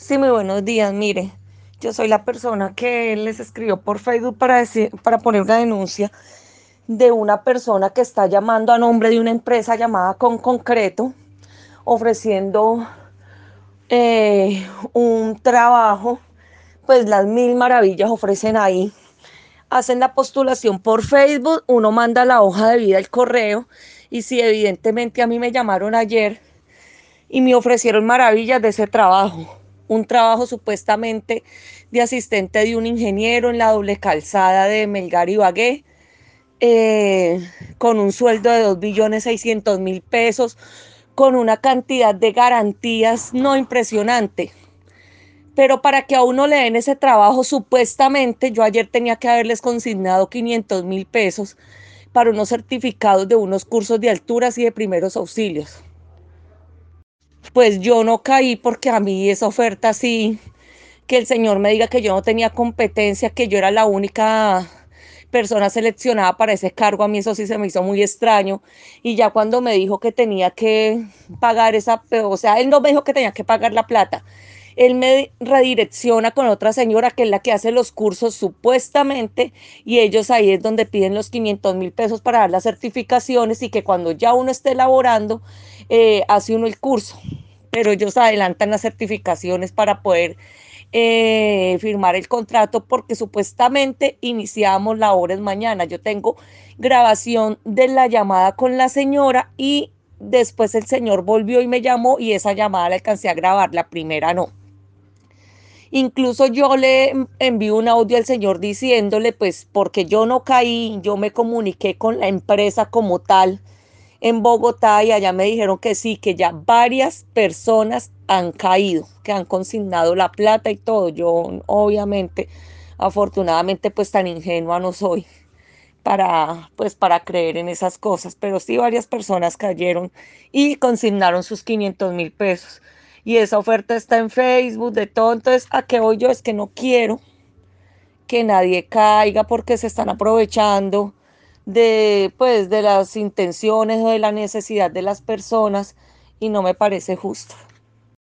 Sí, muy buenos días. Mire, yo soy la persona que les escribió por Facebook para, decir, para poner una denuncia de una persona que está llamando a nombre de una empresa llamada Con Concreto, ofreciendo eh, un trabajo, pues las mil maravillas ofrecen ahí. Hacen la postulación por Facebook, uno manda la hoja de vida, el correo, y si evidentemente a mí me llamaron ayer y me ofrecieron maravillas de ese trabajo un trabajo supuestamente de asistente de un ingeniero en la doble calzada de Melgar y Bagué, eh, con un sueldo de 2 billones 600 mil pesos, con una cantidad de garantías no impresionante. Pero para que a uno le den ese trabajo, supuestamente yo ayer tenía que haberles consignado 500 mil pesos para unos certificados de unos cursos de alturas y de primeros auxilios pues yo no caí porque a mí esa oferta así, que el Señor me diga que yo no tenía competencia, que yo era la única persona seleccionada para ese cargo, a mí eso sí se me hizo muy extraño. Y ya cuando me dijo que tenía que pagar esa, o sea, él no me dijo que tenía que pagar la plata, él me redirecciona con otra señora que es la que hace los cursos supuestamente y ellos ahí es donde piden los 500 mil pesos para dar las certificaciones y que cuando ya uno esté elaborando, eh, hace uno el curso, pero ellos adelantan las certificaciones para poder eh, firmar el contrato porque supuestamente iniciamos labores mañana. Yo tengo grabación de la llamada con la señora y después el señor volvió y me llamó y esa llamada la alcancé a grabar, la primera no. Incluso yo le envío un audio al señor diciéndole, pues porque yo no caí, yo me comuniqué con la empresa como tal en Bogotá y allá me dijeron que sí, que ya varias personas han caído, que han consignado la plata y todo. Yo obviamente, afortunadamente, pues tan ingenua no soy para pues para creer en esas cosas, pero sí varias personas cayeron y consignaron sus 500 mil pesos y esa oferta está en Facebook, de todo. Entonces, ¿a qué voy yo? Es que no quiero que nadie caiga porque se están aprovechando de, pues, de las intenciones o de la necesidad de las personas y no me parece justo.